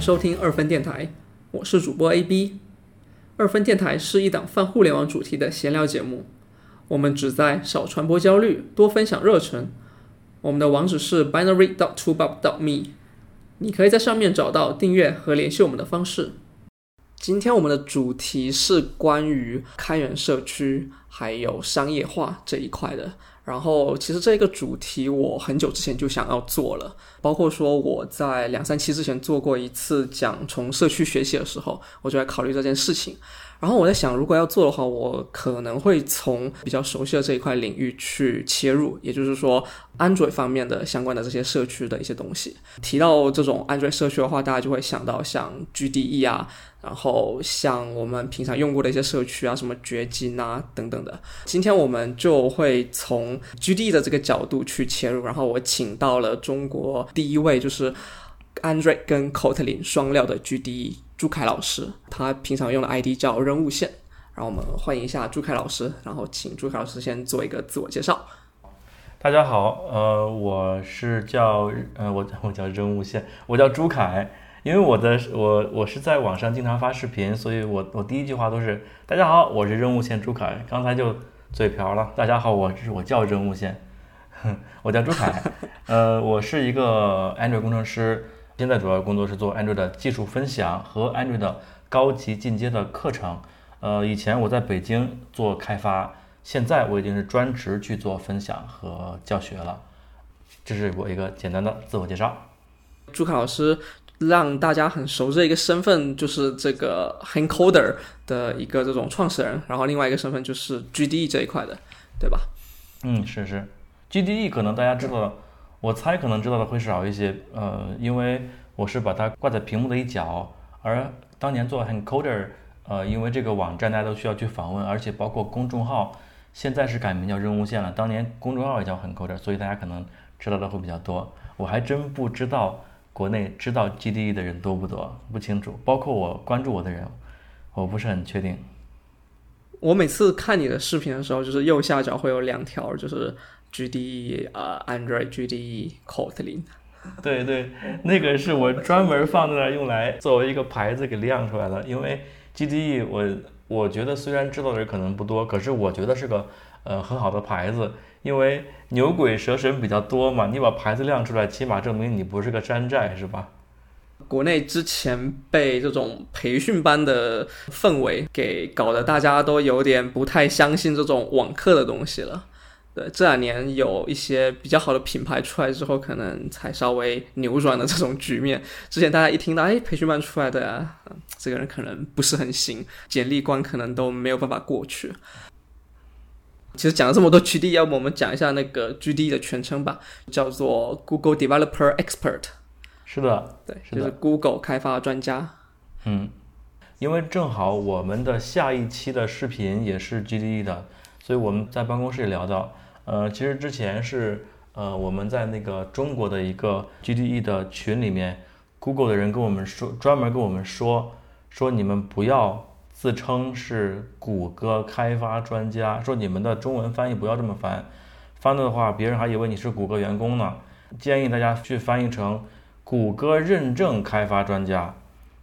收听二分电台，我是主播 AB。二分电台是一档泛互联网主题的闲聊节目，我们旨在少传播焦虑，多分享热忱。我们的网址是 binary dot t o b u b dot me，你可以在上面找到订阅和联系我们的方式。今天我们的主题是关于开源社区还有商业化这一块的。然后，其实这个主题我很久之前就想要做了，包括说我在两三期之前做过一次讲从社区学习的时候，我就在考虑这件事情。然后我在想，如果要做的话，我可能会从比较熟悉的这一块领域去切入，也就是说，Android 方面的相关的这些社区的一些东西。提到这种 Android 社区的话，大家就会想到像 GDE 啊，然后像我们平常用过的一些社区啊，什么掘金啊等等的。今天我们就会从 GDE 的这个角度去切入，然后我请到了中国第一位就是 Android 跟 Kotlin 双料的 GDE。朱凯老师，他平常用的 ID 叫任务线，然后我们欢迎一下朱凯老师，然后请朱凯老师先做一个自我介绍。大家好，呃，我是叫呃我我叫任务线，我叫朱凯，因为我的我我是在网上经常发视频，所以我我第一句话都是大家好，我是任务线朱凯。刚才就嘴瓢了，大家好，我是我叫任务线，我叫朱凯，呃，我是一个 Android 工程师。现在主要工作是做 Android 的技术分享和 Android 的高级进阶的课程。呃，以前我在北京做开发，现在我已经是专职去做分享和教学了。这是我一个简单的自我介绍。朱凯老师让大家很熟知的一个身份就是这个 Hancoder 的一个这种创始人，然后另外一个身份就是 GDE 这一块的，对吧？嗯，是是，GDE 可能大家知道。我猜可能知道的会少一些，呃，因为我是把它挂在屏幕的一角，而当年做 Encoder，呃，因为这个网站大家都需要去访问，而且包括公众号，现在是改名叫任务线了，当年公众号也叫 Encoder，所以大家可能知道的会比较多。我还真不知道国内知道 GDE 的人多不多，不清楚，包括我关注我的人，我不是很确定。我每次看你的视频的时候，就是右下角会有两条，就是。GDE 啊，Android GDE Kotlin，对对，那个是我专门放在那儿用来作为一个牌子给亮出来的。因为 GDE 我我觉得虽然知道的人可能不多，可是我觉得是个呃很好的牌子，因为牛鬼蛇神比较多嘛，你把牌子亮出来，起码证明你不是个山寨，是吧？国内之前被这种培训班的氛围给搞得大家都有点不太相信这种网课的东西了。对，这两年有一些比较好的品牌出来之后，可能才稍微扭转了这种局面。之前大家一听到，哎，培训班出来的啊，这个人可能不是很行，简历关可能都没有办法过去。其实讲了这么多 GD，要不我们讲一下那个 GD 的全称吧，叫做 Google Developer Expert。是的，对，就是 Google 开发专家。嗯，因为正好我们的下一期的视频也是 GD 的，所以我们在办公室也聊到。呃，其实之前是呃，我们在那个中国的一个 GDE 的群里面，Google 的人跟我们说，专门跟我们说，说你们不要自称是谷歌开发专家，说你们的中文翻译不要这么翻，翻的话别人还以为你是谷歌员工呢。建议大家去翻译成谷歌认证开发专家。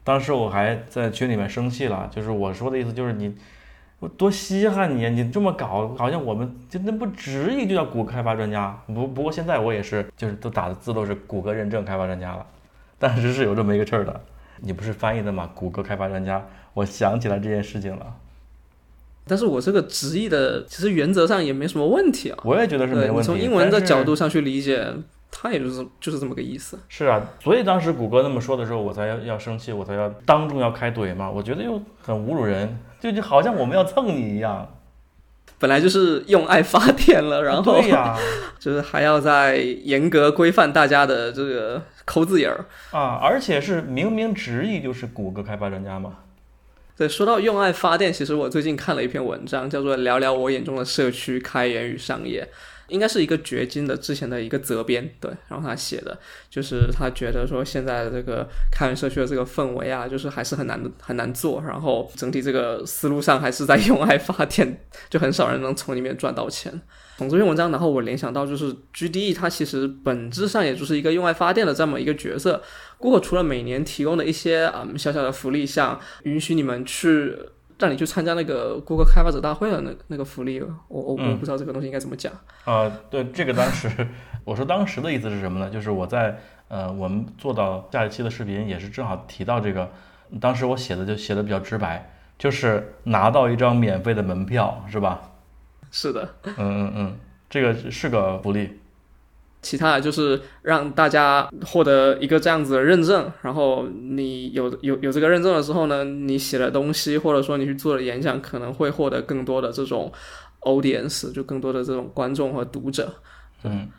当时我还在群里面生气了，就是我说的意思就是你。我多稀罕你！你这么搞，好像我们就那不直译就叫谷歌开发专家。不不过现在我也是，就是都打的字都是谷歌认证开发专家了。当时是有这么一个事儿的。你不是翻译的吗？谷歌开发专家，我想起来这件事情了。但是我这个直译的，其实原则上也没什么问题啊。我也觉得是没问题。从英文的角度上去理解，它也就是就是这么个意思。是啊，所以当时谷歌那么说的时候，我才要要生气，我才要当众要开怼嘛。我觉得又很侮辱人。就就好像我们要蹭你一样，本来就是用爱发电了，然后对呀，就是还要再严格规范大家的这个抠字眼儿啊，而且是明明直译就是谷歌开发专家嘛。对，说到用爱发电，其实我最近看了一篇文章，叫做《聊聊我眼中的社区开源与商业》。应该是一个掘金的之前的一个责编，对，然后他写的，就是他觉得说现在的这个开源社区的这个氛围啊，就是还是很难很难做，然后整体这个思路上还是在用爱发电，就很少人能从里面赚到钱。从这篇文章，然后我联想到就是 GDE 它其实本质上也就是一个用爱发电的这么一个角色。Google 除了每年提供的一些嗯小小的福利，像允许你们去。让你去参加那个 Google 开发者大会的那那个福利，我我我不知道这个东西应该怎么讲啊。对，这个当时 我说当时的意思是什么呢？就是我在呃我们做到下一期的视频也是正好提到这个，当时我写的就写的比较直白，就是拿到一张免费的门票，是吧？是的。嗯嗯嗯，这个是个福利。其他的就是让大家获得一个这样子的认证，然后你有有有这个认证了之后呢，你写的东西或者说你去做的演讲，可能会获得更多的这种 audience，就更多的这种观众和读者。嗯，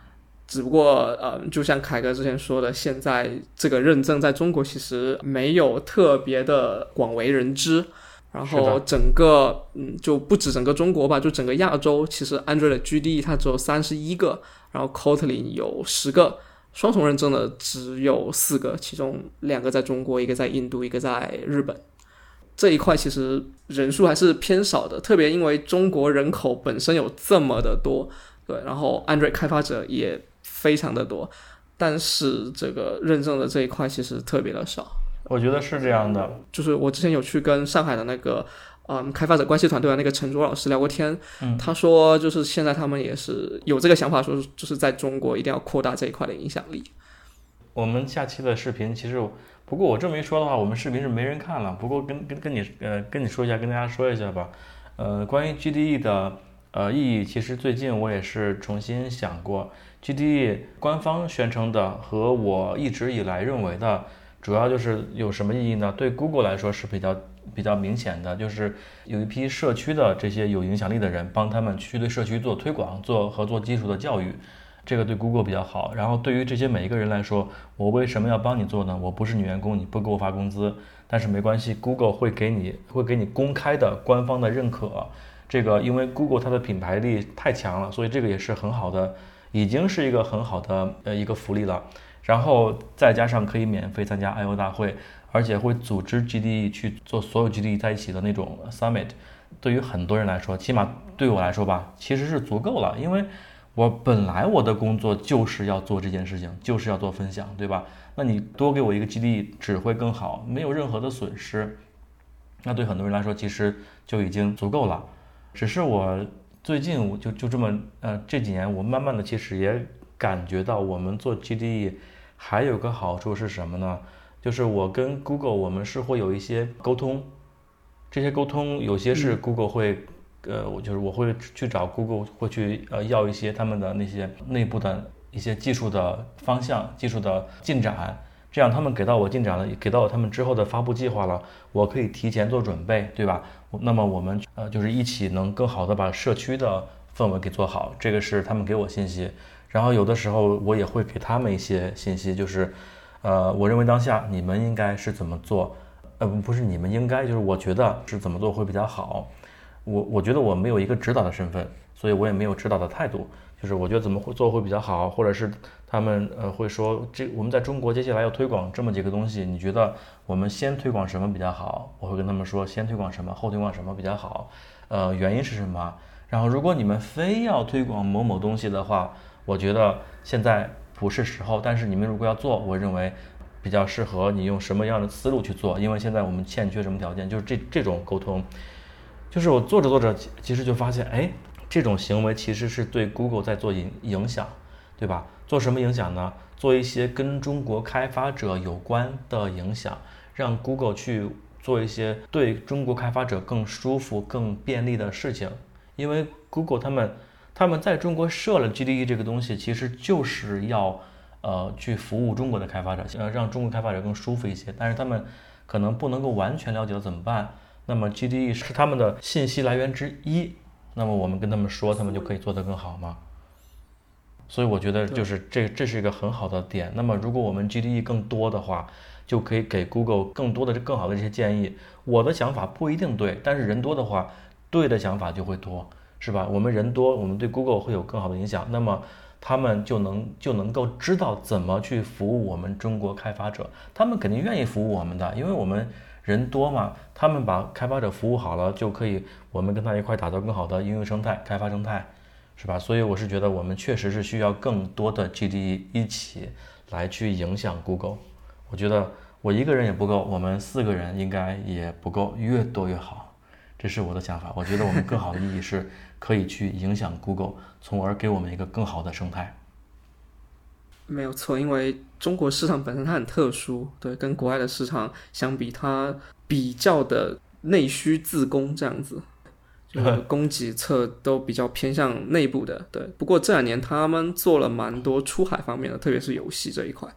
只不过呃，就像凯哥之前说的，现在这个认证在中国其实没有特别的广为人知。然后整个嗯，就不止整个中国吧，就整个亚洲，其实 Android 的 GDE 它只有三十一个。然后 Kotlin 有十个双重认证的，只有四个，其中两个在中国，一个在印度，一个在日本。这一块其实人数还是偏少的，特别因为中国人口本身有这么的多，对，然后 Android 开发者也非常的多，但是这个认证的这一块其实特别的少。我觉得是这样的，就是我之前有去跟上海的那个。嗯，开发者关系团队的那个陈卓老师聊过天，他说就是现在他们也是有这个想法，说就是在中国一定要扩大这一块的影响力。我们下期的视频其实，不过我这么一说的话，我们视频是没人看了。不过跟跟跟你呃跟你说一下，跟大家说一下吧。呃，关于 GDE 的呃意义，其实最近我也是重新想过，GDE 官方宣称的和我一直以来认为的，主要就是有什么意义呢？对 Google 来说是比较。比较明显的就是有一批社区的这些有影响力的人，帮他们去对社区做推广、做和做基础的教育，这个对 Google 比较好。然后对于这些每一个人来说，我为什么要帮你做呢？我不是你员工，你不给我发工资，但是没关系，Google 会给你会给你公开的官方的认可。这个因为 Google 它的品牌力太强了，所以这个也是很好的，已经是一个很好的呃一个福利了。然后再加上可以免费参加 I/O 大会。而且会组织 GDE 去做所有 GDE 在一起的那种 summit，对于很多人来说，起码对我来说吧，其实是足够了。因为我本来我的工作就是要做这件事情，就是要做分享，对吧？那你多给我一个 GDE 只会更好，没有任何的损失。那对很多人来说，其实就已经足够了。只是我最近我就就这么呃这几年，我慢慢的其实也感觉到，我们做 GDE 还有个好处是什么呢？就是我跟 Google，我们是会有一些沟通，这些沟通有些是 Google 会，呃，我就是我会去找 Google，会去呃要一些他们的那些内部的一些技术的方向、技术的进展，这样他们给到我进展了，给到我他们之后的发布计划了，我可以提前做准备，对吧？那么我们呃就是一起能更好的把社区的氛围给做好，这个是他们给我信息，然后有的时候我也会给他们一些信息，就是。呃，我认为当下你们应该是怎么做？呃，不是你们应该，就是我觉得是怎么做会比较好。我我觉得我没有一个指导的身份，所以我也没有指导的态度。就是我觉得怎么会做会比较好，或者是他们呃会说这我们在中国接下来要推广这么几个东西，你觉得我们先推广什么比较好？我会跟他们说先推广什么，后推广什么比较好。呃，原因是什么？然后如果你们非要推广某某东西的话，我觉得现在。不是时候，但是你们如果要做，我认为比较适合你用什么样的思路去做，因为现在我们欠缺什么条件，就是这这种沟通，就是我做着做着，其实就发现，哎，这种行为其实是对 Google 在做影影响，对吧？做什么影响呢？做一些跟中国开发者有关的影响，让 Google 去做一些对中国开发者更舒服、更便利的事情，因为 Google 他们。他们在中国设了 GDE 这个东西，其实就是要，呃，去服务中国的开发者，呃，让中国开发者更舒服一些。但是他们可能不能够完全了解怎么办？那么 GDE 是他们的信息来源之一。那么我们跟他们说，他们就可以做得更好吗？所以我觉得就是这这是一个很好的点。那么如果我们 GDE 更多的话，就可以给 Google 更多的更好的这些建议。我的想法不一定对，但是人多的话，对的想法就会多。是吧？我们人多，我们对 Google 会有更好的影响，那么他们就能就能够知道怎么去服务我们中国开发者，他们肯定愿意服务我们的，因为我们人多嘛，他们把开发者服务好了，就可以我们跟他一块打造更好的应用生态、开发生态，是吧？所以我是觉得我们确实是需要更多的 GDE 一起来去影响 Google。我觉得我一个人也不够，我们四个人应该也不够，越多越好，这是我的想法。我觉得我们更好的意义是可以去影响 Google，从而给我们一个更好的生态。没有错，因为中国市场本身它很特殊，对，跟国外的市场相比，它比较的内需自供这样子，就是供给侧都比较偏向内部的。对，不过这两年他们做了蛮多出海方面的，特别是游戏这一块。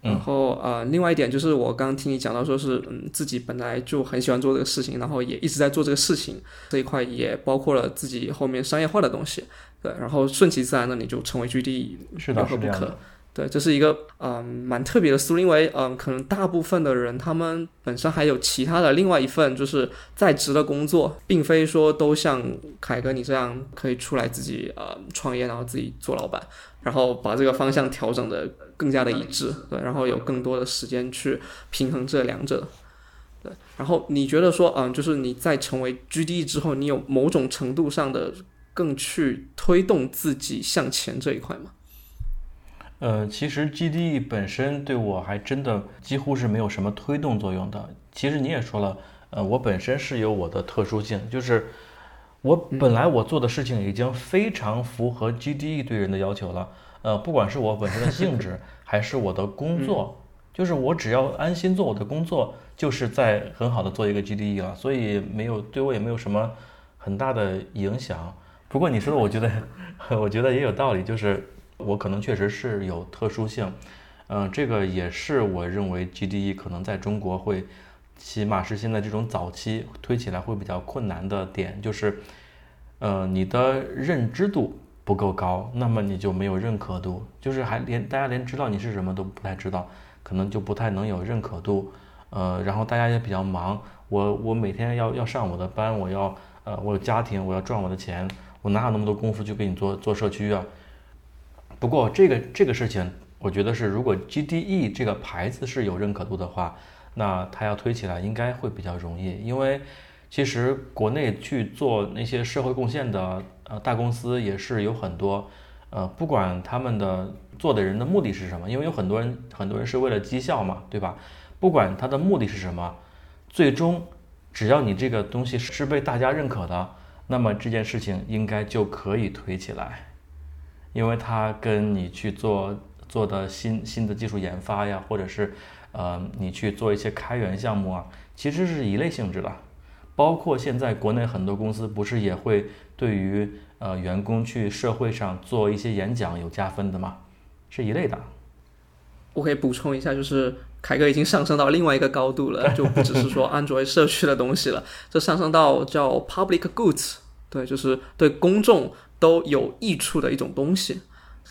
然后呃，另外一点就是我刚刚听你讲到，说是嗯自己本来就很喜欢做这个事情，然后也一直在做这个事情这一块，也包括了自己后面商业化的东西。对，然后顺其自然的你就成为 GD，是的，不可。对，这是一个嗯蛮特别的思路，因为嗯可能大部分的人他们本身还有其他的另外一份就是在职的工作，并非说都像凯哥你这样可以出来自己呃创业，然后自己做老板，然后把这个方向调整的更加的一致，对，然后有更多的时间去平衡这两者。对，然后你觉得说嗯就是你在成为 GD 之后，你有某种程度上的更去推动自己向前这一块吗？呃，其实 GDE 本身对我还真的几乎是没有什么推动作用的。其实你也说了，呃，我本身是有我的特殊性，就是我本来我做的事情已经非常符合 GDE 对人的要求了。呃，不管是我本身的性质，还是我的工作，就是我只要安心做我的工作，就是在很好的做一个 GDE 了，所以没有对我也没有什么很大的影响。不过你说的，我觉得 我觉得也有道理，就是。我可能确实是有特殊性，嗯，这个也是我认为 GDE 可能在中国会，起码是现在这种早期推起来会比较困难的点，就是，呃，你的认知度不够高，那么你就没有认可度，就是还连大家连知道你是什么都不太知道，可能就不太能有认可度，呃，然后大家也比较忙，我我每天要要上我的班，我要呃我有家庭，我要赚我的钱，我哪有那么多功夫去给你做做社区啊？不过这个这个事情，我觉得是如果 GDE 这个牌子是有认可度的话，那它要推起来应该会比较容易。因为其实国内去做那些社会贡献的呃大公司也是有很多，呃，不管他们的做的人的目的是什么，因为有很多人很多人是为了绩效嘛，对吧？不管他的目的是什么，最终只要你这个东西是被大家认可的，那么这件事情应该就可以推起来。因为它跟你去做做的新新的技术研发呀，或者是，呃，你去做一些开源项目啊，其实是一类性质的。包括现在国内很多公司不是也会对于呃员工去社会上做一些演讲有加分的吗？是一类的。我可以补充一下，就是凯哥已经上升到另外一个高度了，就不只是说安卓社区的东西了，这上升到叫 public goods，对，就是对公众。都有益处的一种东西，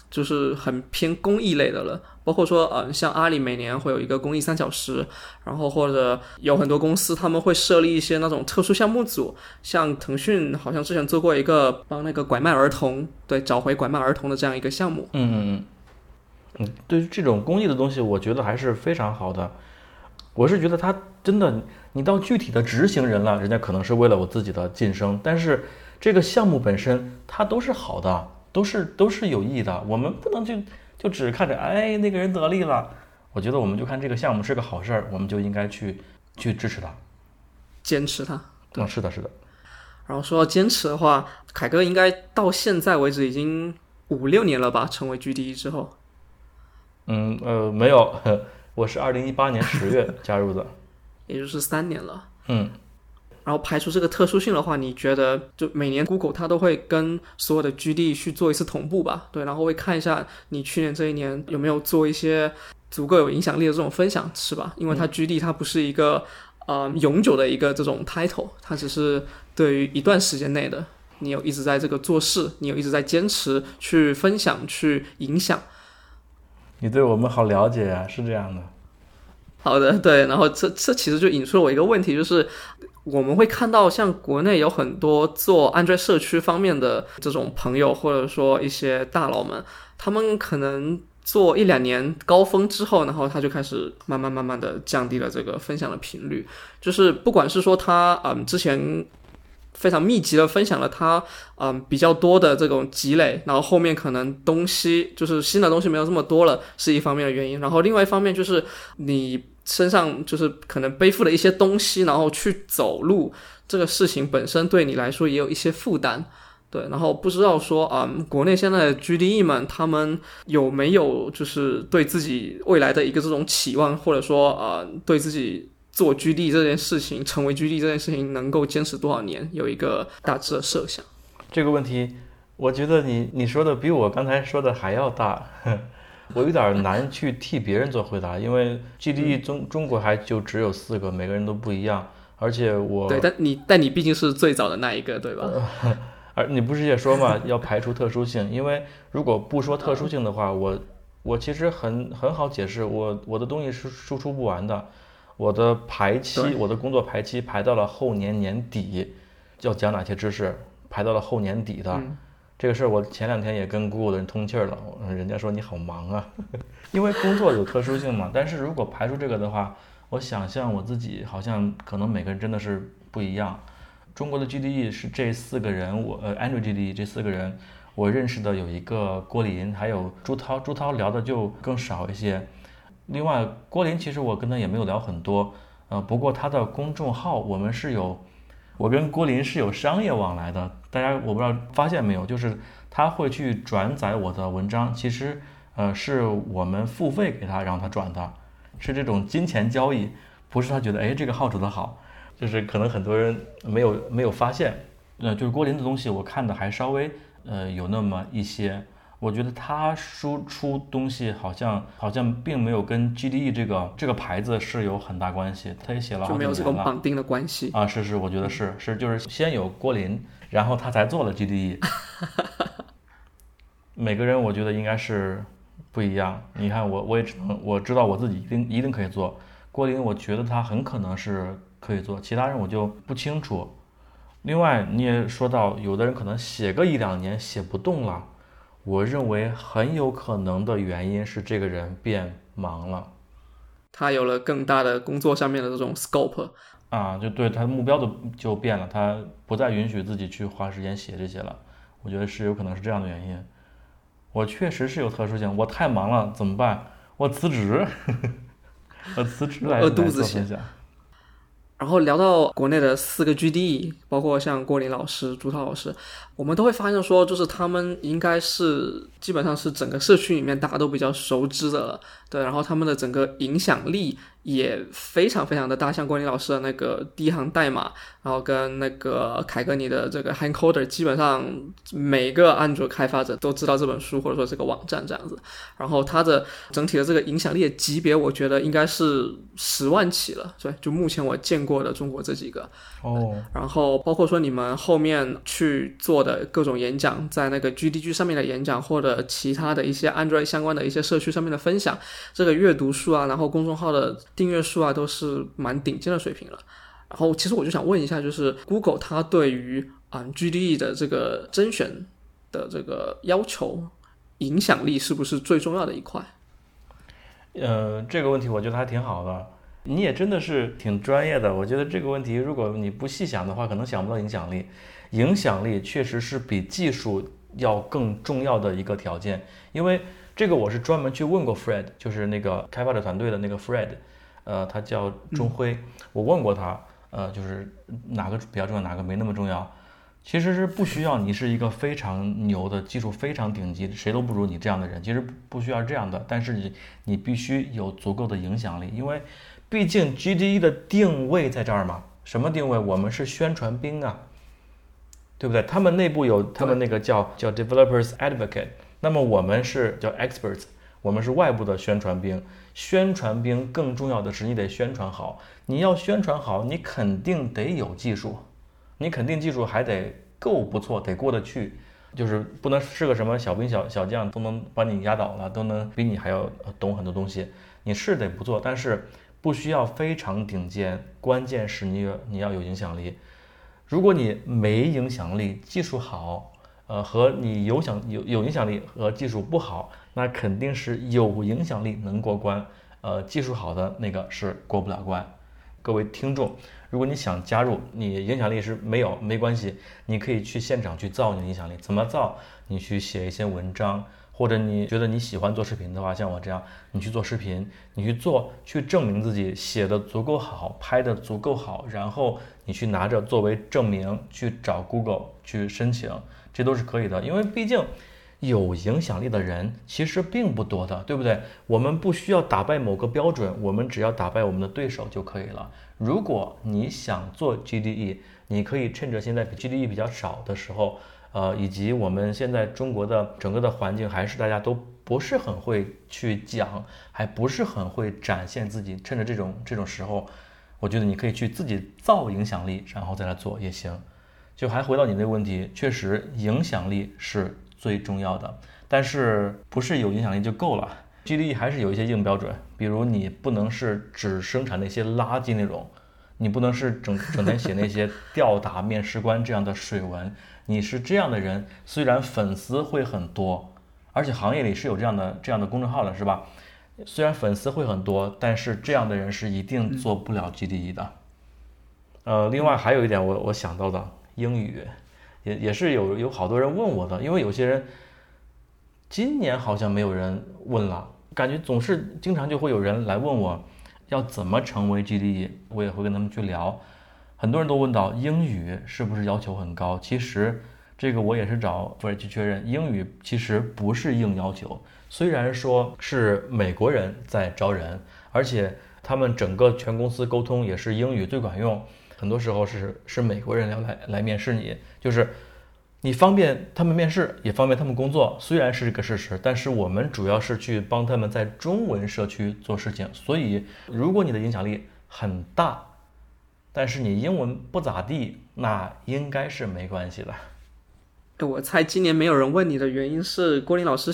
就是很偏公益类的了。包括说，嗯，像阿里每年会有一个公益三小时，然后或者有很多公司他们会设立一些那种特殊项目组，像腾讯好像之前做过一个帮那个拐卖儿童，对，找回拐卖儿童的这样一个项目。嗯嗯嗯，对于这种公益的东西，我觉得还是非常好的。我是觉得他真的，你到具体的执行人了，人家可能是为了我自己的晋升，但是。这个项目本身它都是好的，都是都是有益的。我们不能就就只看着哎那个人得利了，我觉得我们就看这个项目是个好事儿，我们就应该去去支持他，坚持他。嗯，是的，是的。然后说到坚持的话，凯哥应该到现在为止已经五六年了吧？成为 GD 之后。嗯呃没有，我是二零一八年十月 加入的，也就是三年了。嗯。然后排除这个特殊性的话，你觉得就每年 Google 它都会跟所有的 GD 去做一次同步吧？对，然后会看一下你去年这一年有没有做一些足够有影响力的这种分享，是吧？因为它 GD 它不是一个呃永久的一个这种 title，它只是对于一段时间内的，你有一直在这个做事，你有一直在坚持去分享去影响。你对我们好了解啊，是这样的。好的，对，然后这这其实就引出了我一个问题，就是我们会看到像国内有很多做 Android 社区方面的这种朋友，或者说一些大佬们，他们可能做一两年高峰之后，然后他就开始慢慢慢慢的降低了这个分享的频率，就是不管是说他嗯之前。非常密集的分享了他嗯比较多的这种积累，然后后面可能东西就是新的东西没有这么多了，是一方面的原因。然后另外一方面就是你身上就是可能背负了一些东西，然后去走路这个事情本身对你来说也有一些负担，对。然后不知道说啊，国内现在的 GDE 们他们有没有就是对自己未来的一个这种期望，或者说啊对自己。做 G D 这件事情，成为 G D 这件事情，能够坚持多少年，有一个大致的设想。这个问题，我觉得你你说的比我刚才说的还要大，我有点难去替别人做回答，因为 GDE 中中国还就只有四个，每个人都不一样，而且我对，但你但你毕竟是最早的那一个，对吧？而你不是也说嘛，要排除特殊性，因为如果不说特殊性的话，我我其实很很好解释，我我的东西是输出不完的。我的排期，我的工作排期排到了后年年底，要讲哪些知识，排到了后年底的这个事儿，我前两天也跟 Google 的人通气儿了，人家说你好忙啊，因为工作有特殊性嘛。但是如果排除这个的话，我想象我自己好像可能每个人真的是不一样。中国的 GDE 是这四个人，我呃 Android GDE 这四个人，我认识的有一个郭林，还有朱涛，朱涛聊的就更少一些。另外，郭林其实我跟他也没有聊很多，呃，不过他的公众号我们是有，我跟郭林是有商业往来的。大家我不知道发现没有，就是他会去转载我的文章，其实呃是我们付费给他让他转的，是这种金钱交易，不是他觉得哎这个号主的好，就是可能很多人没有没有发现，呃，就是郭林的东西我看的还稍微呃有那么一些。我觉得他输出东西好像好像并没有跟 GDE 这个这个牌子是有很大关系。他也写了好几年了。就没有这种绑定的关系啊？是是，我觉得是是，就是先有郭林，然后他才做了 GDE。每个人我觉得应该是不一样。你看我我也只能我知道我自己一定一定可以做。郭林，我觉得他很可能是可以做，其他人我就不清楚。另外你也说到，有的人可能写个一两年写不动了。我认为很有可能的原因是这个人变忙了，他有了更大的工作上面的这种 scope 啊，就对他的目标的就变了，他不再允许自己去花时间写这些了。我觉得是有可能是这样的原因。我确实是有特殊性，我太忙了，怎么办？我辞职，我辞职来饿肚子分享。然后聊到国内的四个 GD，包括像郭林老师、朱涛老师，我们都会发现说，就是他们应该是基本上是整个社区里面大家都比较熟知的了，对，然后他们的整个影响力。也非常非常的大，像郭林老师的那个第一行代码，然后跟那个凯哥你的这个 Handcoder，基本上每个安卓开发者都知道这本书或者说这个网站这样子。然后它的整体的这个影响力的级别，我觉得应该是十万起了，对，就目前我见过的中国这几个。哦。然后包括说你们后面去做的各种演讲，在那个 GDG 上面的演讲，或者其他的一些 Android 相关的一些社区上面的分享，这个阅读数啊，然后公众号的。订阅数啊都是蛮顶尖的水平了，然后其实我就想问一下，就是 Google 它对于啊 GDE 的这个甄选的这个要求，影响力是不是最重要的一块？呃，这个问题我觉得还挺好的，你也真的是挺专业的。我觉得这个问题如果你不细想的话，可能想不到影响力。影响力确实是比技术要更重要的一个条件，因为这个我是专门去问过 Fred，就是那个开发者团队的那个 Fred。呃，他叫钟辉，我问过他，呃，就是哪个比较重要，哪个没那么重要。其实是不需要你是一个非常牛的技术非常顶级，谁都不如你这样的人，其实不需要这样的。但是你你必须有足够的影响力，因为毕竟 GDE 的定位在这儿嘛。什么定位？我们是宣传兵啊，对不对？他们内部有他们那个叫叫 Developers Advocate，那么我们是叫 Experts，我们是外部的宣传兵。宣传兵更重要的是，你得宣传好。你要宣传好，你肯定得有技术，你肯定技术还得够不错，得过得去，就是不能是个什么小兵小小将都能把你压倒了，都能比你还要懂很多东西。你是得不错，但是不需要非常顶尖，关键是你你要有影响力。如果你没影响力，技术好，呃，和你有想有有影响力和技术不好，那肯定是有影响力能过关，呃，技术好的那个是过不了关。各位听众，如果你想加入，你影响力是没有没关系，你可以去现场去造你的影响力。怎么造？你去写一些文章，或者你觉得你喜欢做视频的话，像我这样，你去做视频，你去做，去证明自己写的足够好，拍的足够好，然后你去拿着作为证明去找 Google 去申请，这都是可以的。因为毕竟有影响力的人其实并不多的，对不对？我们不需要打败某个标准，我们只要打败我们的对手就可以了。如果你想做 GDE，你可以趁着现在 GDE 比较少的时候。呃，以及我们现在中国的整个的环境，还是大家都不是很会去讲，还不是很会展现自己。趁着这种这种时候，我觉得你可以去自己造影响力，然后再来做也行。就还回到你那个问题，确实影响力是最重要的，但是不是有影响力就够了？GDE 还是有一些硬标准，比如你不能是只生产那些垃圾内容，你不能是整整天写那些吊打面试官这样的水文。你是这样的人，虽然粉丝会很多，而且行业里是有这样的这样的公众号的，是吧？虽然粉丝会很多，但是这样的人是一定做不了 GDE 的。呃，另外还有一点，我我想到的英语，也也是有有好多人问我的，因为有些人今年好像没有人问了，感觉总是经常就会有人来问我要怎么成为 GDE，我也会跟他们去聊。很多人都问到英语是不是要求很高？其实这个我也是找富人去确认，英语其实不是硬要求。虽然说是美国人在招人，而且他们整个全公司沟通也是英语最管用。很多时候是是美国人要来来面试你，就是你方便他们面试，也方便他们工作。虽然是这个事实，但是我们主要是去帮他们在中文社区做事情。所以如果你的影响力很大，但是你英文不咋地，那应该是没关系的。我猜今年没有人问你的原因是郭林老师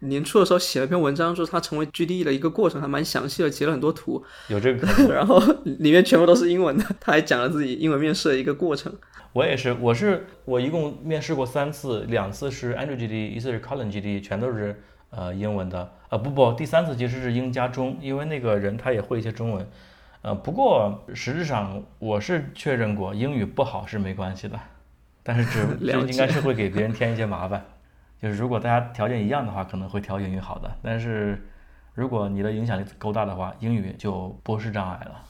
年初的时候写了篇文章，说他成为 GDE 的一个过程，还蛮详细的，截了很多图。有这个，然后里面全部都是英文的，他还讲了自己英文面试的一个过程。我也是，我是我一共面试过三次，两次是 Andrew GDE，一次是 Colin GDE，全都是呃英文的。呃不不，第三次其实是英加中，因为那个人他也会一些中文。呃，不过实质上我是确认过，英语不好是没关系的，但是只 这应该是会给别人添一些麻烦。就是如果大家条件一样的话，可能会挑英语好的，但是如果你的影响力够大的话，英语就不是障碍了。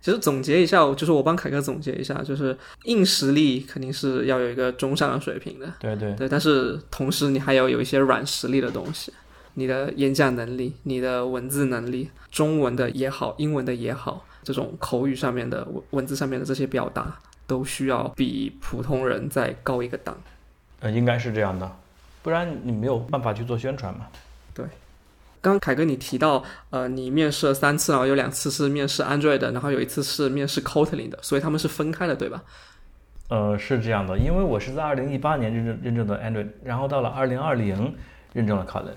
其实总结一下，就是我帮凯哥总结一下，就是硬实力肯定是要有一个中上的水平的，对对对，但是同时你还要有一些软实力的东西，你的演讲能力、你的文字能力，中文的也好，英文的也好。这种口语上面的文文字上面的这些表达，都需要比普通人再高一个档。呃，应该是这样的，不然你没有办法去做宣传嘛。对。刚凯哥你提到，呃，你面试了三次，然后有两次是面试 Android 的，然后有一次是面试 Kotlin 的，所以他们是分开的，对吧？呃，是这样的，因为我是在二零一八年认证认证的 Android，然后到了二零二零认证了 Kotlin。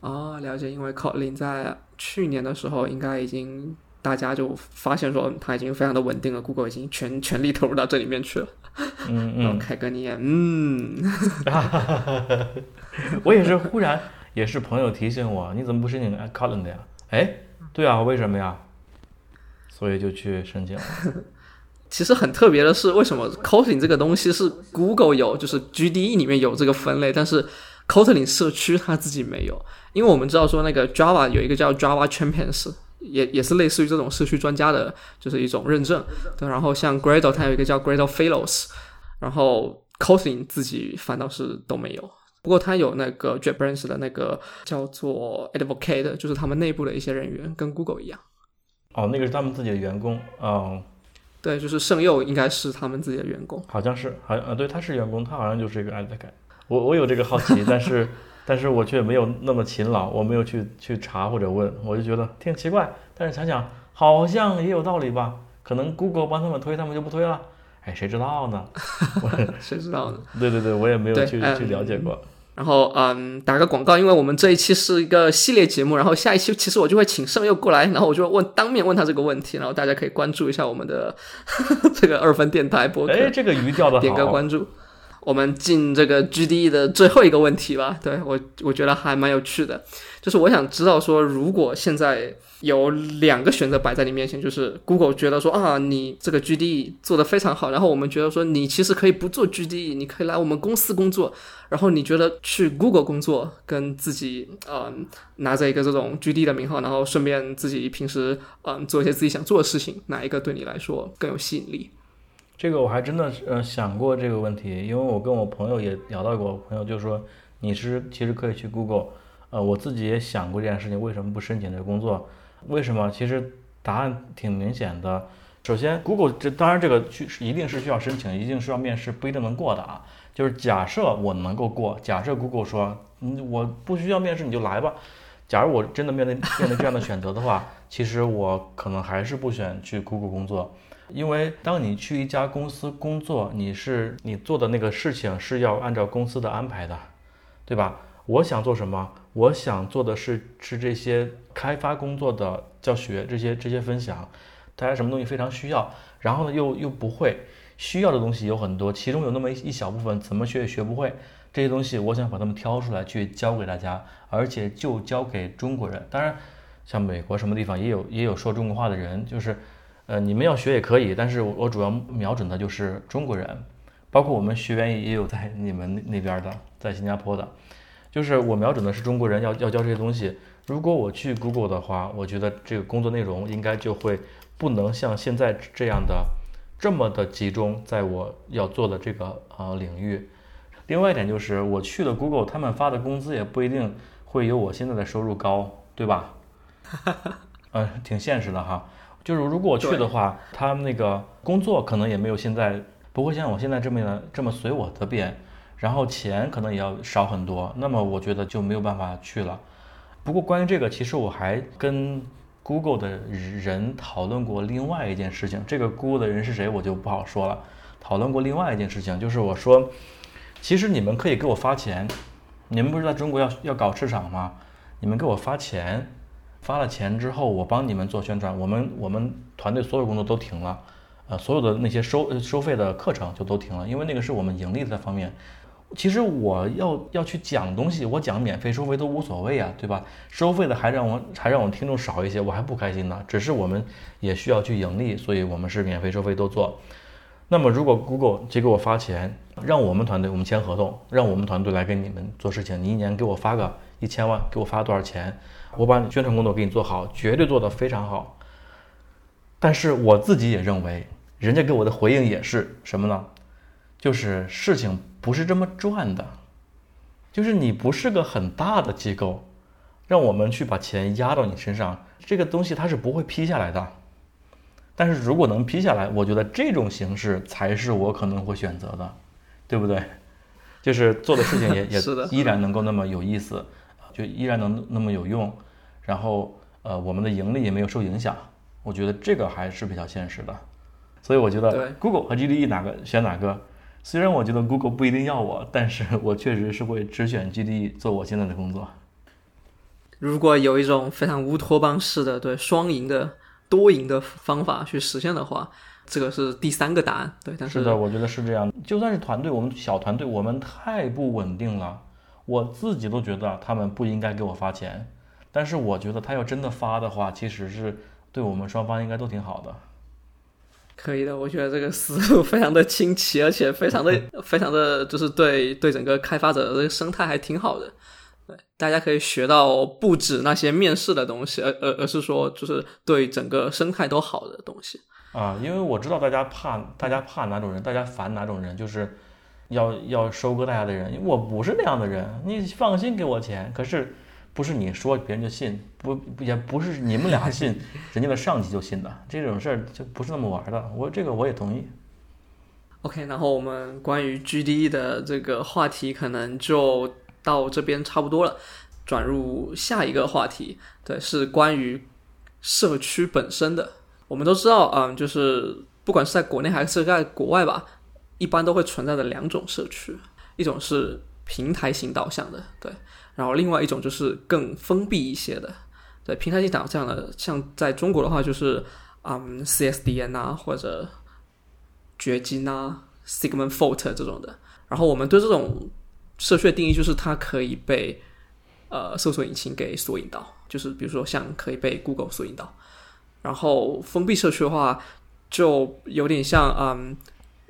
哦，了解，因为 Kotlin 在去年的时候应该已经。大家就发现说，它已经非常的稳定了，Google 已经全全力投入到这里面去了。嗯嗯，凯哥你也嗯，我也是忽然也是朋友提醒我，你怎么不申请 Kotlin 的呀？哎，对啊，为什么呀？所以就去申请了。其实很特别的是，为什么 Kotlin 这个东西是 Google 有，就是 GDE 里面有这个分类，但是 Kotlin 社区它自己没有？因为我们知道说那个 Java 有一个叫 Java Champions。也也是类似于这种社区专家的，就是一种认证。对，然后像 Gradle，它有一个叫 Gradle Fellows，然后 Kotlin 自己反倒是都没有。不过它有那个 JetBrains 的那个叫做 Advocate，就是他们内部的一些人员，跟 Google 一样。哦，那个是他们自己的员工。哦，对，就是圣佑应该是他们自己的员工。好像是，好像啊，对，他是员工，他好像就是一个 Advocate。我我有这个好奇，但是。但是我却没有那么勤劳，我没有去去查或者问，我就觉得挺奇怪。但是想想好像也有道理吧？可能 Google 帮他们推，他们就不推了。哎，谁知道呢？谁知道呢？对对对，我也没有去去了解过。然后，嗯，打个广告，因为我们这一期是一个系列节目，然后下一期其实我就会请盛佑过来，然后我就问当面问他这个问题，然后大家可以关注一下我们的 这个二分电台播客。哎，这个鱼钓的好，点个关注。我们进这个 GDE 的最后一个问题吧，对我我觉得还蛮有趣的，就是我想知道说，如果现在。有两个选择摆在你面前，就是 Google 觉得说啊，你这个 GDE 做的非常好，然后我们觉得说你其实可以不做 GDE，你可以来我们公司工作，然后你觉得去 Google 工作跟自己呃拿着一个这种 GDE 的名号，然后顺便自己平时嗯做一些自己想做的事情，哪一个对你来说更有吸引力？这个我还真的呃想过这个问题，因为我跟我朋友也聊到过，朋友就说你是其实可以去 Google，呃我自己也想过这件事情，为什么不申请这个工作？为什么？其实答案挺明显的。首先，Google 这当然这个去一定是需要申请，一定是要面试，不一定能过的啊。就是假设我能够过，假设 Google 说，嗯，我不需要面试你就来吧。假如我真的面对面对这样的选择的话，其实我可能还是不选去 Google 工作，因为当你去一家公司工作，你是你做的那个事情是要按照公司的安排的，对吧？我想做什么？我想做的是是这些开发工作的教学，这些这些分享，大家什么东西非常需要，然后呢又又不会，需要的东西有很多，其中有那么一小部分怎么学也学不会，这些东西我想把它们挑出来去教给大家，而且就教给中国人。当然，像美国什么地方也有也有说中国话的人，就是呃你们要学也可以，但是我主要瞄准的就是中国人，包括我们学员也有在你们那边的，在新加坡的。就是我瞄准的是中国人，要要教这些东西。如果我去 Google 的话，我觉得这个工作内容应该就会不能像现在这样的这么的集中在我要做的这个呃领域。另外一点就是，我去了 Google，他们发的工资也不一定会有我现在的收入高，对吧？嗯，挺现实的哈。就是如果我去的话，他们那个工作可能也没有现在不会像我现在这么这么随我的便。然后钱可能也要少很多，那么我觉得就没有办法去了。不过关于这个，其实我还跟 Google 的人讨论过另外一件事情。这个 Google 的人是谁，我就不好说了。讨论过另外一件事情，就是我说，其实你们可以给我发钱。你们不是在中国要要搞市场吗？你们给我发钱，发了钱之后，我帮你们做宣传。我们我们团队所有工作都停了，呃，所有的那些收收费的课程就都停了，因为那个是我们盈利的方面。其实我要要去讲东西，我讲免费收费都无所谓啊，对吧？收费的还让我还让我听众少一些，我还不开心呢。只是我们也需要去盈利，所以我们是免费收费都做。那么如果 Google 给我发钱，让我们团队我们签合同，让我们团队来给你们做事情，你一年给我发个一千万，给我发多少钱？我把宣传工作给你做好，绝对做得非常好。但是我自己也认为，人家给我的回应也是什么呢？就是事情。不是这么赚的，就是你不是个很大的机构，让我们去把钱压到你身上，这个东西它是不会批下来的。但是如果能批下来，我觉得这种形式才是我可能会选择的，对不对？就是做的事情也 也依然能够那么有意思，就依然能那么有用，然后呃我们的盈利也没有受影响，我觉得这个还是比较现实的。所以我觉得 Google 和 GDE 哪个选哪个？虽然我觉得 Google 不一定要我，但是 我确实是会只选 GDE 做我现在的工作。如果有一种非常乌托邦式的对双赢的多赢的方法去实现的话，这个是第三个答案。对，但是的，我觉得是这样。就算是团队，我们小团队，我们太不稳定了，我自己都觉得他们不应该给我发钱。但是我觉得他要真的发的话，其实是对我们双方应该都挺好的。可以的，我觉得这个思路非常的清奇，而且非常的、非常的就是对对整个开发者的这个生态还挺好的。对，大家可以学到不止那些面试的东西，而而而是说就是对整个生态都好的东西啊。因为我知道大家怕，大家怕哪种人，大家烦哪种人，就是要要收割大家的人。我不是那样的人，你放心给我钱。可是。不是你说别人就信，不也不是你们俩 信，人家的上级就信的，这种事儿就不是那么玩的。我这个我也同意。OK，然后我们关于 GDE 的这个话题可能就到这边差不多了，转入下一个话题，对，是关于社区本身的。我们都知道，嗯，就是不管是在国内还是在国外吧，一般都会存在的两种社区，一种是。平台型导向的，对。然后另外一种就是更封闭一些的，对，平台型导向的，像在中国的话就是嗯 CSDN 啊或者掘金啊 Sigmundfort 这种的。然后我们对这种社区的定义就是它可以被呃搜索引擎给索引到，就是比如说像可以被 Google 索引到。然后封闭社区的话，就有点像嗯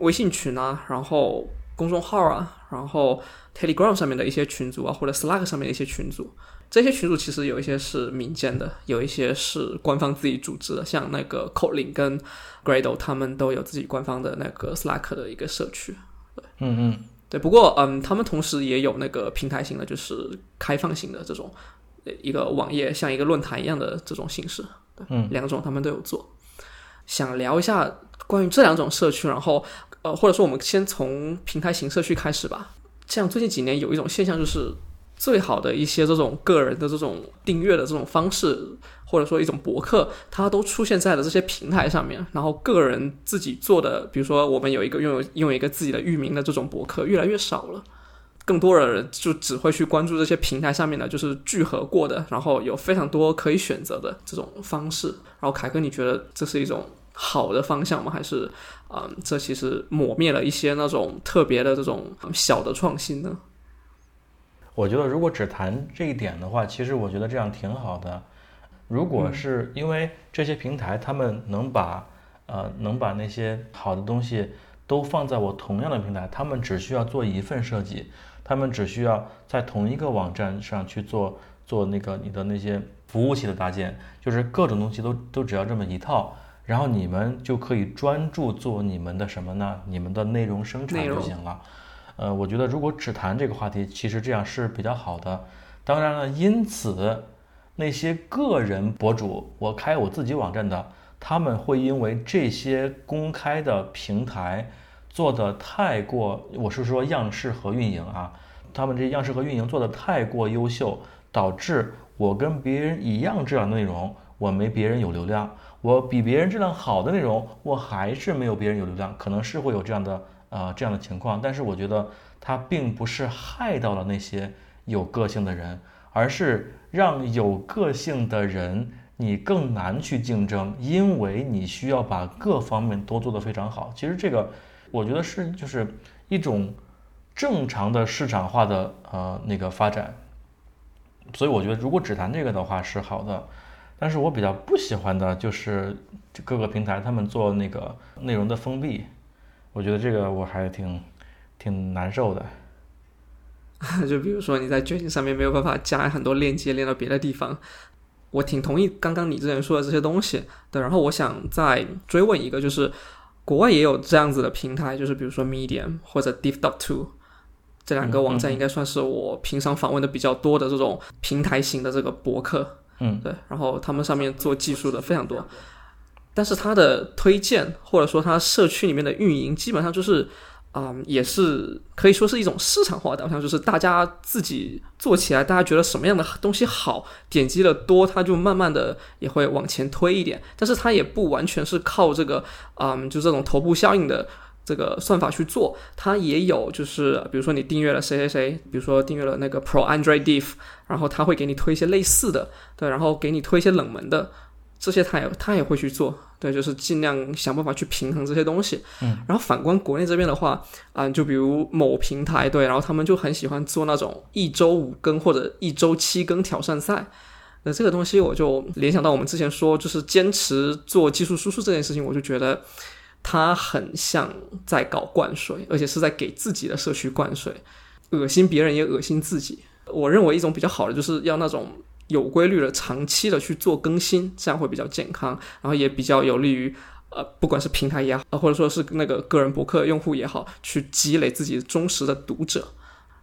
微信群啊，然后公众号啊，然后 Telegram 上面的一些群组啊，或者 Slack 上面的一些群组。这些群组其实有一些是民间的，有一些是官方自己组织的，像那个 Kotlin 跟 Gradle 他们都有自己官方的那个 Slack 的一个社区。对嗯嗯。对，不过嗯，他们同时也有那个平台型的，就是开放型的这种一个网页，像一个论坛一样的这种形式。嗯，两种他们都有做。想聊一下关于这两种社区，然后呃，或者说我们先从平台型社区开始吧。像最近几年有一种现象，就是最好的一些这种个人的这种订阅的这种方式，或者说一种博客，它都出现在了这些平台上面。然后个人自己做的，比如说我们有一个拥有拥有一个自己的域名的这种博客，越来越少了。更多的人就只会去关注这些平台上面的，就是聚合过的，然后有非常多可以选择的这种方式。然后凯哥，你觉得这是一种好的方向吗？还是，嗯，这其实抹灭了一些那种特别的这种小的创新呢？我觉得，如果只谈这一点的话，其实我觉得这样挺好的。如果是因为这些平台，他们能把呃能把那些好的东西都放在我同样的平台，他们只需要做一份设计。他们只需要在同一个网站上去做做那个你的那些服务器的搭建，就是各种东西都都只要这么一套，然后你们就可以专注做你们的什么呢？你们的内容生产就行了。呃，我觉得如果只谈这个话题，其实这样是比较好的。当然了，因此那些个人博主，我开我自己网站的，他们会因为这些公开的平台。做的太过，我是说样式和运营啊，他们这样式和运营做的太过优秀，导致我跟别人一样质量的内容，我没别人有流量；我比别人质量好的内容，我还是没有别人有流量。可能是会有这样的呃这样的情况，但是我觉得它并不是害到了那些有个性的人，而是让有个性的人你更难去竞争，因为你需要把各方面都做得非常好。其实这个。我觉得是就是一种正常的市场化的呃那个发展，所以我觉得如果只谈这个的话是好的，但是我比较不喜欢的就是各个平台他们做那个内容的封闭，我觉得这个我还挺挺难受的。就比如说你在掘金上面没有办法加很多链接连到别的地方，我挺同意刚刚你之前说的这些东西对，然后我想再追问一个就是。国外也有这样子的平台，就是比如说 Medium 或者 d i f d o t Two 这两个网站，应该算是我平常访问的比较多的这种平台型的这个博客。嗯，对。然后他们上面做技术的非常多，但是他的推荐或者说他社区里面的运营，基本上就是。啊，也是可以说是一种市场化导向，就是大家自己做起来，大家觉得什么样的东西好，点击的多，它就慢慢的也会往前推一点。但是它也不完全是靠这个，嗯，就这种头部效应的这个算法去做，它也有就是，比如说你订阅了谁谁谁，比如说订阅了那个 Pro Android Div，然后它会给你推一些类似的，对，然后给你推一些冷门的。这些他也他也会去做，对，就是尽量想办法去平衡这些东西。嗯，然后反观国内这边的话，啊，就比如某平台，对，然后他们就很喜欢做那种一周五更或者一周七更挑战赛。那这个东西我就联想到我们之前说，就是坚持做技术输出这件事情，我就觉得它很像在搞灌水，而且是在给自己的社区灌水，恶心别人也恶心自己。我认为一种比较好的就是要那种。有规律的、长期的去做更新，这样会比较健康，然后也比较有利于呃，不管是平台也好，或者说是那个个人博客用户也好，去积累自己忠实的读者。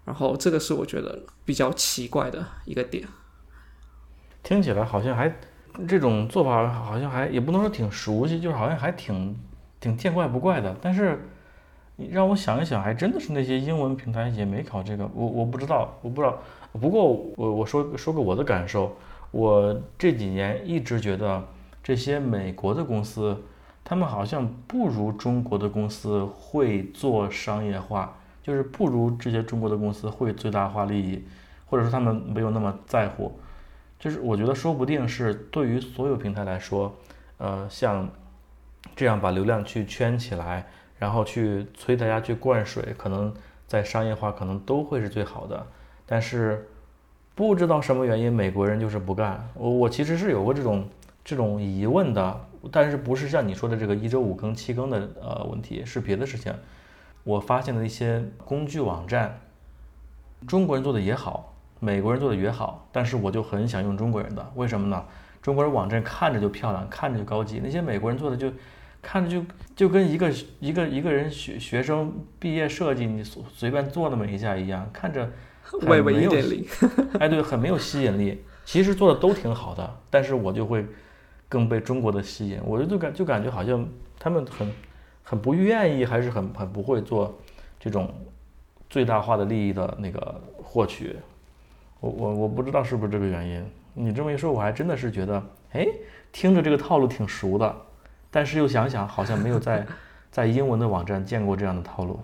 然后这个是我觉得比较奇怪的一个点。听起来好像还这种做法好像还也不能说挺熟悉，就是好像还挺挺见怪不怪的。但是你让我想一想，还真的是那些英文平台也没考这个，我我不知道，我不知道。不过我我说说个我的感受，我这几年一直觉得这些美国的公司，他们好像不如中国的公司会做商业化，就是不如这些中国的公司会最大化利益，或者说他们没有那么在乎。就是我觉得说不定是对于所有平台来说，呃，像这样把流量去圈起来，然后去催大家去灌水，可能在商业化可能都会是最好的。但是不知道什么原因，美国人就是不干。我我其实是有过这种这种疑问的，但是不是像你说的这个一周五更七更的呃问题，是别的事情。我发现的一些工具网站，中国人做的也好。美国人做的也好，但是我就很想用中国人的，为什么呢？中国人网站看着就漂亮，看着就高级，那些美国人做的就看着就就跟一个一个一个人学学生毕业设计你随随便做那么一下一样，看着微微一点零，哎，对，很没有吸引力。其实做的都挺好的，但是我就会更被中国的吸引，我就就感就感觉好像他们很很不愿意，还是很很不会做这种最大化的利益的那个获取。我我我不知道是不是这个原因，你这么一说，我还真的是觉得，哎，听着这个套路挺熟的，但是又想想，好像没有在在英文的网站见过这样的套路。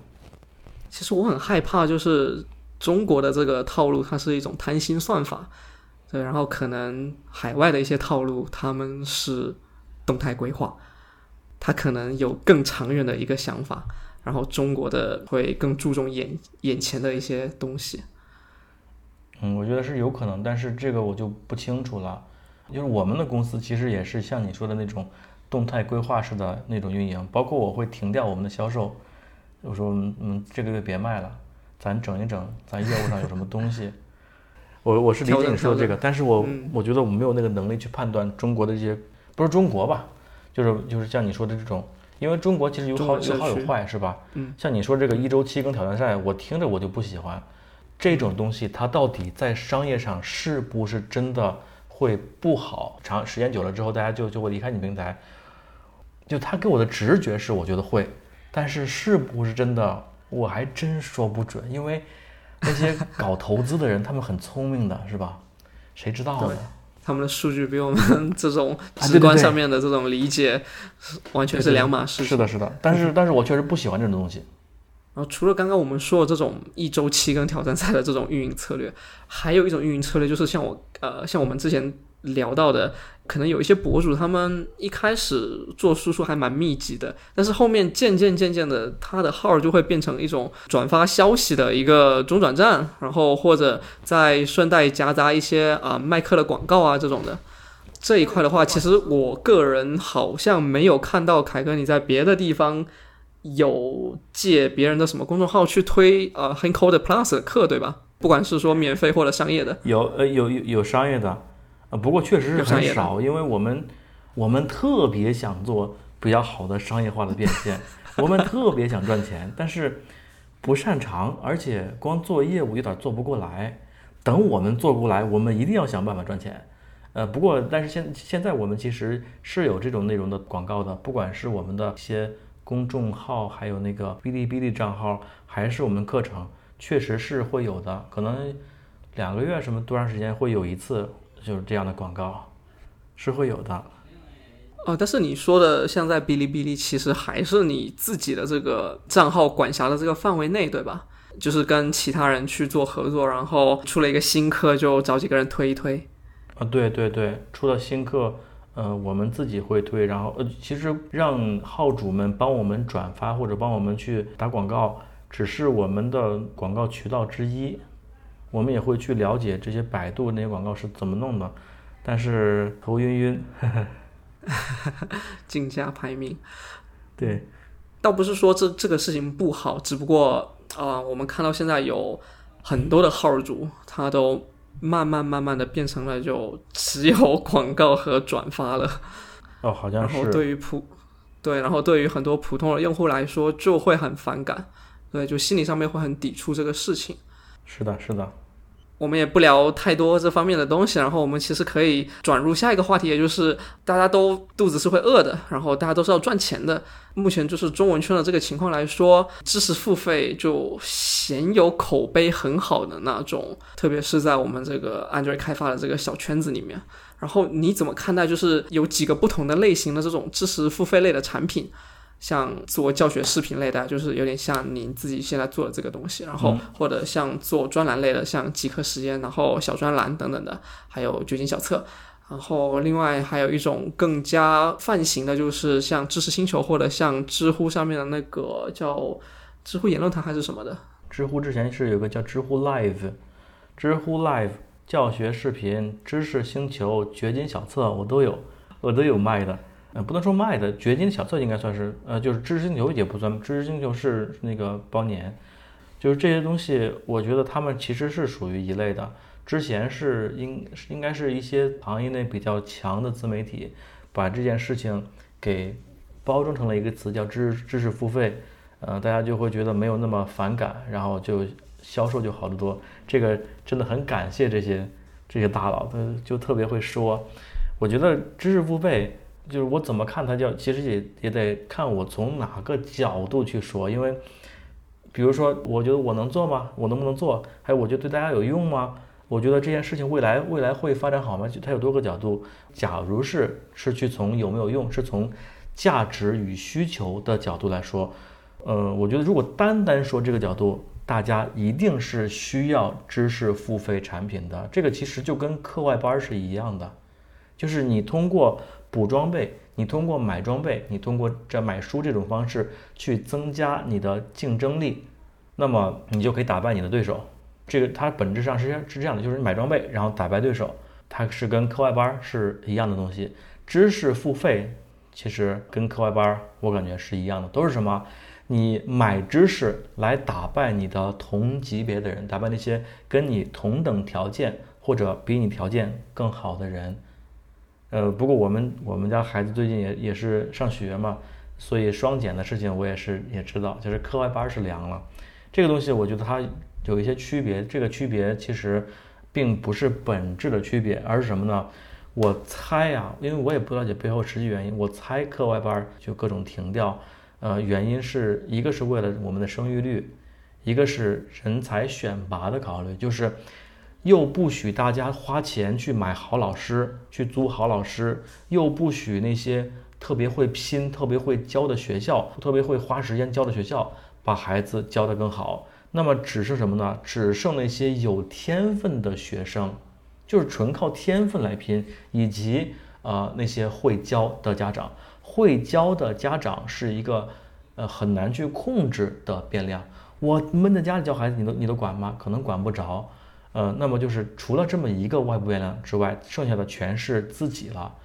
其实我很害怕，就是中国的这个套路，它是一种贪心算法，对，然后可能海外的一些套路，他们是动态规划，他可能有更长远的一个想法，然后中国的会更注重眼眼前的一些东西。觉得是有可能，但是这个我就不清楚了。就是我们的公司其实也是像你说的那种动态规划式的那种运营，包括我会停掉我们的销售，我说嗯这个月别卖了，咱整一整咱业务上有什么东西。我我是理解你说的这个，但是我我觉得我没有那个能力去判断中国的这些不是中国吧，就是就是像你说的这种，因为中国其实有好有好有坏是吧？嗯，像你说这个一周七更挑战赛，我听着我就不喜欢。这种东西它到底在商业上是不是真的会不好？长时间久了之后，大家就就会离开你平台。就他给我的直觉是，我觉得会，但是是不是真的，我还真说不准。因为那些搞投资的人，他们很聪明的，是吧？谁知道呢？他们的数据比我们 这种直观上面的这种理解，完全是两码事。是的，是的。但是，但是我确实不喜欢这种东西。然后除了刚刚我们说的这种一周七更挑战赛的这种运营策略，还有一种运营策略就是像我呃像我们之前聊到的，可能有一些博主他们一开始做输出还蛮密集的，但是后面渐渐渐渐的他的号就会变成一种转发消息的一个中转站，然后或者再顺带夹杂一些啊卖课的广告啊这种的。这一块的话，其实我个人好像没有看到凯哥你在别的地方。有借别人的什么公众号去推呃 h a n c o d Plus 的课对吧？不管是说免费或者商业的，有呃有有有商业的，啊不过确实是很少，因为我们我们特别想做比较好的商业化的变现，我们特别想赚钱，但是不擅长，而且光做业务有点做不过来。等我们做过来，我们一定要想办法赚钱。呃，不过但是现现在我们其实是有这种内容的广告的，不管是我们的一些。公众号还有那个哔哩哔哩账号，还是我们课程，确实是会有的。可能两个月什么多长时间会有一次，就是这样的广告，是会有的。哦，但是你说的像在哔哩哔哩，其实还是你自己的这个账号管辖的这个范围内，对吧？就是跟其他人去做合作，然后出了一个新课，就找几个人推一推。啊，对对对，出了新课。呃，我们自己会推，然后呃，其实让号主们帮我们转发或者帮我们去打广告，只是我们的广告渠道之一。我们也会去了解这些百度那些广告是怎么弄的，但是头晕晕，竞价排名。对，倒不是说这这个事情不好，只不过啊，我们看到现在有很多的号主，他都。慢慢慢慢的变成了就只有广告和转发了，哦，好像是。然后对于普，对，然后对于很多普通的用户来说就会很反感，对，就心理上面会很抵触这个事情。是的，是的。我们也不聊太多这方面的东西，然后我们其实可以转入下一个话题，也就是大家都肚子是会饿的，然后大家都是要赚钱的。目前就是中文圈的这个情况来说，知识付费就鲜有口碑很好的那种，特别是在我们这个 Android 开发的这个小圈子里面。然后你怎么看待？就是有几个不同的类型的这种知识付费类的产品，像做教学视频类的，就是有点像您自己现在做的这个东西，然后或者像做专栏类的，像极客时间，然后小专栏等等的，还有掘金小册。然后另外还有一种更加泛型的，就是像知识星球或者像知乎上面的那个叫知乎言论坛还是什么的。知乎之前是有个叫知乎 Live，知乎 Live 教学视频、知识星球、掘金小册我都有，我都有卖的。呃，不能说卖的，掘金的小册应该算是，呃，就是知识星球也不算，知识星球是那个包年，就是这些东西，我觉得他们其实是属于一类的。之前是应应该是一些行业内比较强的自媒体，把这件事情给包装成了一个词，叫知知识付费，呃，大家就会觉得没有那么反感，然后就销售就好得多。这个真的很感谢这些这些大佬，他就特别会说。我觉得知识付费。就是我怎么看它叫，其实也也得看我从哪个角度去说，因为，比如说，我觉得我能做吗？我能不能做？还有，我觉得对大家有用吗？我觉得这件事情未来未来会发展好吗？就它有多个角度。假如是是去从有没有用，是从价值与需求的角度来说，呃，我觉得如果单单说这个角度，大家一定是需要知识付费产品的。这个其实就跟课外班是一样的，就是你通过。补装备，你通过买装备，你通过这买书这种方式去增加你的竞争力，那么你就可以打败你的对手。这个它本质上是是这样的，就是买装备然后打败对手，它是跟课外班是一样的东西。知识付费其实跟课外班我感觉是一样的，都是什么？你买知识来打败你的同级别的人，打败那些跟你同等条件或者比你条件更好的人。呃，不过我们我们家孩子最近也也是上学嘛，所以双减的事情我也是也知道，就是课外班是凉了。这个东西我觉得它有一些区别，这个区别其实并不是本质的区别，而是什么呢？我猜啊，因为我也不了解背后实际原因，我猜课外班就各种停掉，呃，原因是一个是为了我们的生育率，一个是人才选拔的考虑，就是。又不许大家花钱去买好老师，去租好老师，又不许那些特别会拼、特别会教的学校，特别会花时间教的学校把孩子教得更好。那么只剩什么呢？只剩那些有天分的学生，就是纯靠天分来拼，以及呃那些会教的家长。会教的家长是一个呃很难去控制的变量。我闷在家里教孩子，你都你都管吗？可能管不着。呃，那么就是除了这么一个外部变量之外，剩下的全是自己了，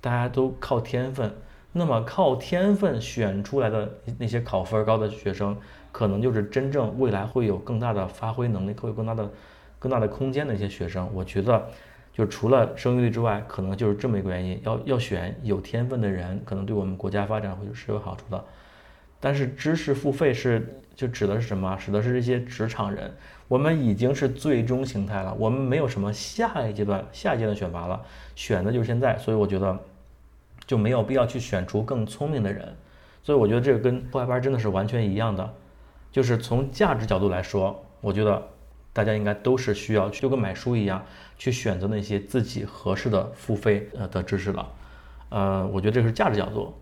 大家都靠天分。那么靠天分选出来的那些考分高的学生，可能就是真正未来会有更大的发挥能力、会有更大的、更大的空间的一些学生。我觉得，就除了生育率之外，可能就是这么一个原因，要要选有天分的人，可能对我们国家发展会是有好处的。但是知识付费是就指的是什么？指的是这些职场人。我们已经是最终形态了，我们没有什么下一阶段、下一阶段选拔了，选的就是现在，所以我觉得就没有必要去选出更聪明的人，所以我觉得这个跟课外班真的是完全一样的，就是从价值角度来说，我觉得大家应该都是需要去，就跟买书一样，去选择那些自己合适的付费呃的知识了，呃，我觉得这是价值角度，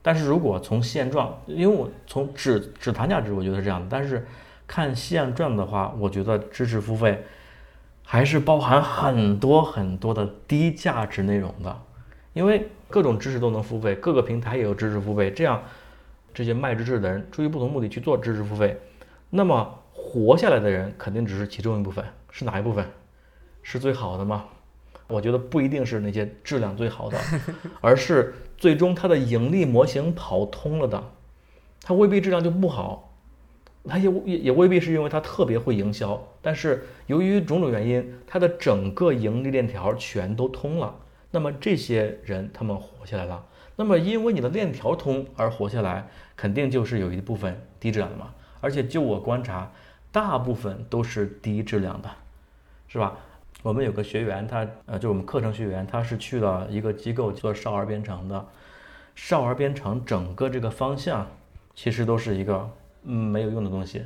但是如果从现状，因为我从只只谈价值，我觉得是这样的，但是。看现状的话，我觉得知识付费还是包含很多很多的低价值内容的，因为各种知识都能付费，各个平台也有知识付费，这样这些卖知识的人出于不同目的去做知识付费，那么活下来的人肯定只是其中一部分，是哪一部分？是最好的吗？我觉得不一定是那些质量最好的，而是最终它的盈利模型跑通了的，它未必质量就不好。他也也也未必是因为他特别会营销，但是由于种种原因，他的整个盈利链条全都通了。那么这些人他们活下来了。那么因为你的链条通而活下来，肯定就是有一部分低质量的嘛。而且就我观察，大部分都是低质量的，是吧？我们有个学员，他呃，就我们课程学员，他是去了一个机构做少儿编程的。少儿编程整个这个方向，其实都是一个。嗯，没有用的东西，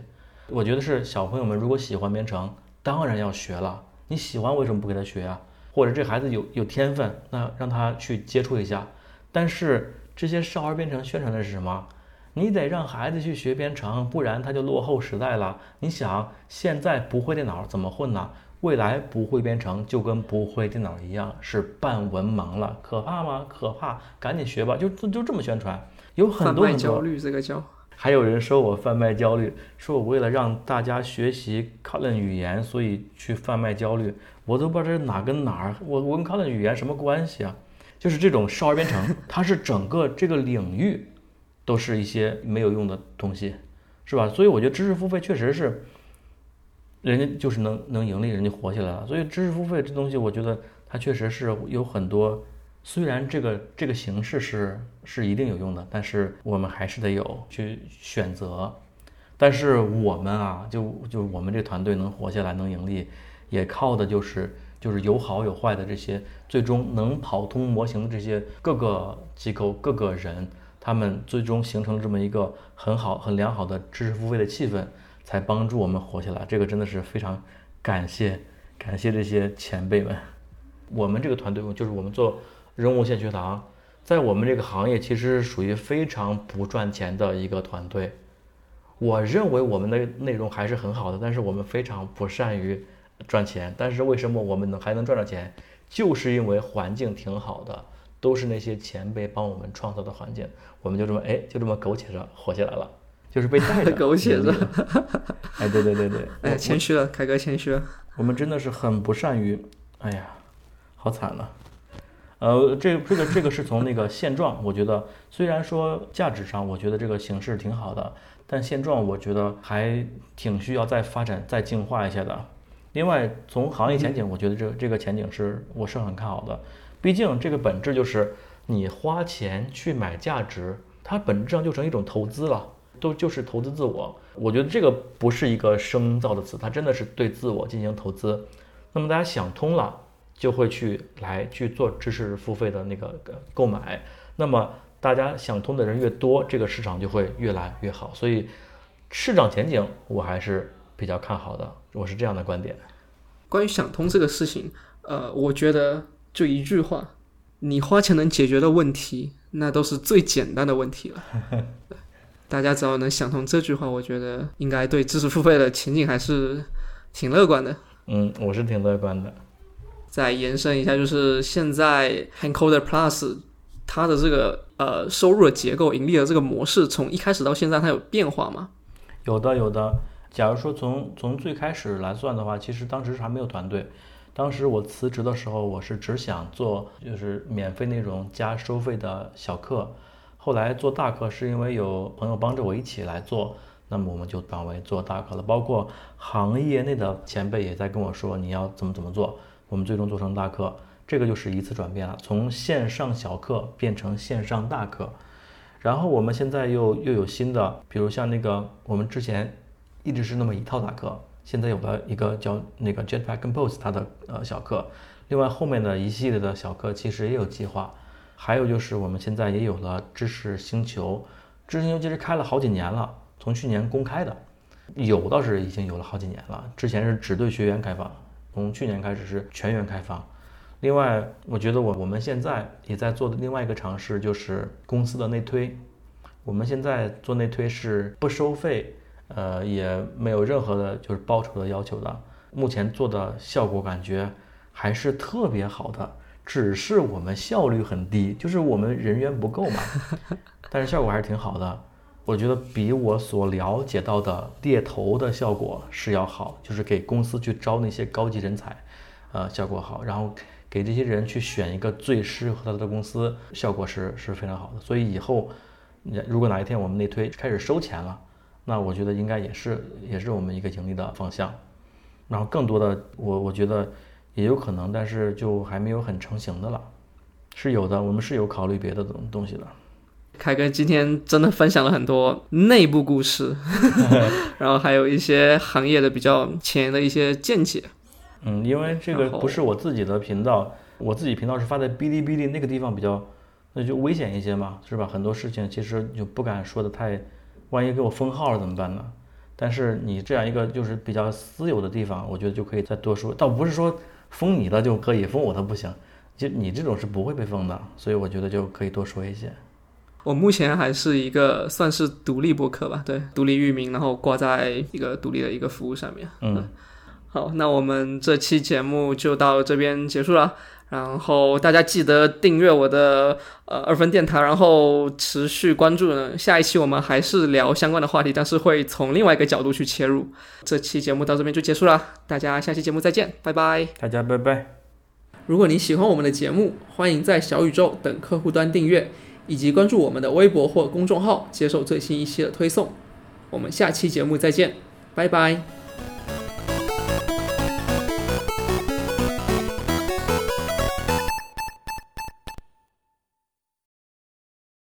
我觉得是小朋友们如果喜欢编程，当然要学了。你喜欢为什么不给他学啊？或者这孩子有有天分，那让他去接触一下。但是这些少儿编程宣传的是什么？你得让孩子去学编程，不然他就落后时代了。你想，现在不会电脑怎么混呢？未来不会编程就跟不会电脑一样，是半文盲了，可怕吗？可怕，赶紧学吧，就就这么宣传。有很多很多，焦虑这个叫。还有人说我贩卖焦虑，说我为了让大家学习 Kotlin 语言，所以去贩卖焦虑。我都不知道这是哪跟哪儿，我我跟 Kotlin 语言什么关系啊？就是这种少儿编程，它是整个这个领域。都是一些没有用的东西，是吧？所以我觉得知识付费确实是，人家就是能能盈利，人家活下来了。所以知识付费这东西，我觉得它确实是有很多，虽然这个这个形式是是一定有用的，但是我们还是得有去选择。但是我们啊，就就我们这团队能活下来，能盈利，也靠的就是就是有好有坏的这些，最终能跑通模型的这些各个机构、各个人。他们最终形成这么一个很好、很良好的知识付费的气氛，才帮助我们活下来。这个真的是非常感谢，感谢这些前辈们。我们这个团队就是我们做人物线学堂，在我们这个行业其实是属于非常不赚钱的一个团队。我认为我们的内容还是很好的，但是我们非常不善于赚钱。但是为什么我们能还能赚到钱？就是因为环境挺好的。都是那些前辈帮我们创造的环境，我们就这么哎，就这么苟且着活下来了，就是被带着 苟且着。哎，对对对对，哎，谦虚了，凯哥谦虚了。我们真的是很不善于，哎呀，好惨了。呃，这这个这个是从那个现状，我觉得虽然说价值上，我觉得这个形式挺好的，但现状我觉得还挺需要再发展、再进化一下的。另外，从行业前景，我觉得这这个前景是我是很看好的。毕竟这个本质就是你花钱去买价值，它本质上就成一种投资了，都就是投资自我。我觉得这个不是一个生造的词，它真的是对自我进行投资。那么大家想通了，就会去来去做知识付费的那个购买。那么大家想通的人越多，这个市场就会越来越好。所以市场前景我还是比较看好的，我是这样的观点。关于想通这个事情，呃，我觉得。就一句话，你花钱能解决的问题，那都是最简单的问题了。大家只要能想通这句话，我觉得应该对知识付费的前景还是挺乐观的。嗯，我是挺乐观的。再延伸一下，就是现在 Hancoder Plus 它的这个呃收入的结构、盈利的这个模式，从一开始到现在，它有变化吗？有的，有的。假如说从从最开始来算的话，其实当时还没有团队。当时我辞职的时候，我是只想做就是免费内容加收费的小课。后来做大课是因为有朋友帮着我一起来做，那么我们就转为做大课了。包括行业内的前辈也在跟我说你要怎么怎么做，我们最终做成大课。这个就是一次转变了，从线上小课变成线上大课。然后我们现在又又有新的，比如像那个我们之前一直是那么一套大课。现在有了一个叫那个 Jetpack Compose 它的呃小课，另外后面的一系列的小课其实也有计划，还有就是我们现在也有了知识星球，知识星球其实开了好几年了，从去年公开的，有倒是已经有了好几年了，之前是只对学员开放，从去年开始是全员开放。另外，我觉得我我们现在也在做的另外一个尝试就是公司的内推，我们现在做内推是不收费。呃，也没有任何的，就是报酬的要求的。目前做的效果感觉还是特别好的，只是我们效率很低，就是我们人员不够嘛。但是效果还是挺好的，我觉得比我所了解到的猎头的效果是要好，就是给公司去招那些高级人才，呃，效果好。然后给这些人去选一个最适合他的公司，效果是是非常好的。所以以后，如果哪一天我们内推开始收钱了。那我觉得应该也是，也是我们一个盈利的方向。然后更多的，我我觉得也有可能，但是就还没有很成型的了。是有的，我们是有考虑别的东东西的。凯哥今天真的分享了很多内部故事，然后还有一些行业的比较前沿的一些见解。嗯，因为这个不是我自己的频道，我自己频道是发在哔哩哔哩那个地方比较，那就危险一些嘛，是吧？很多事情其实就不敢说的太。万一给我封号了怎么办呢？但是你这样一个就是比较私有的地方，我觉得就可以再多说。倒不是说封你的就可以，封我的不行。就你这种是不会被封的，所以我觉得就可以多说一些。我目前还是一个算是独立博客吧，对，独立域名，然后挂在一个独立的一个服务上面。嗯，好，那我们这期节目就到这边结束了。然后大家记得订阅我的呃二分电台，然后持续关注呢。下一期我们还是聊相关的话题，但是会从另外一个角度去切入。这期节目到这边就结束了，大家下期节目再见，拜拜。大家拜拜。如果你喜欢我们的节目，欢迎在小宇宙等客户端订阅，以及关注我们的微博或公众号，接受最新一期的推送。我们下期节目再见，拜拜。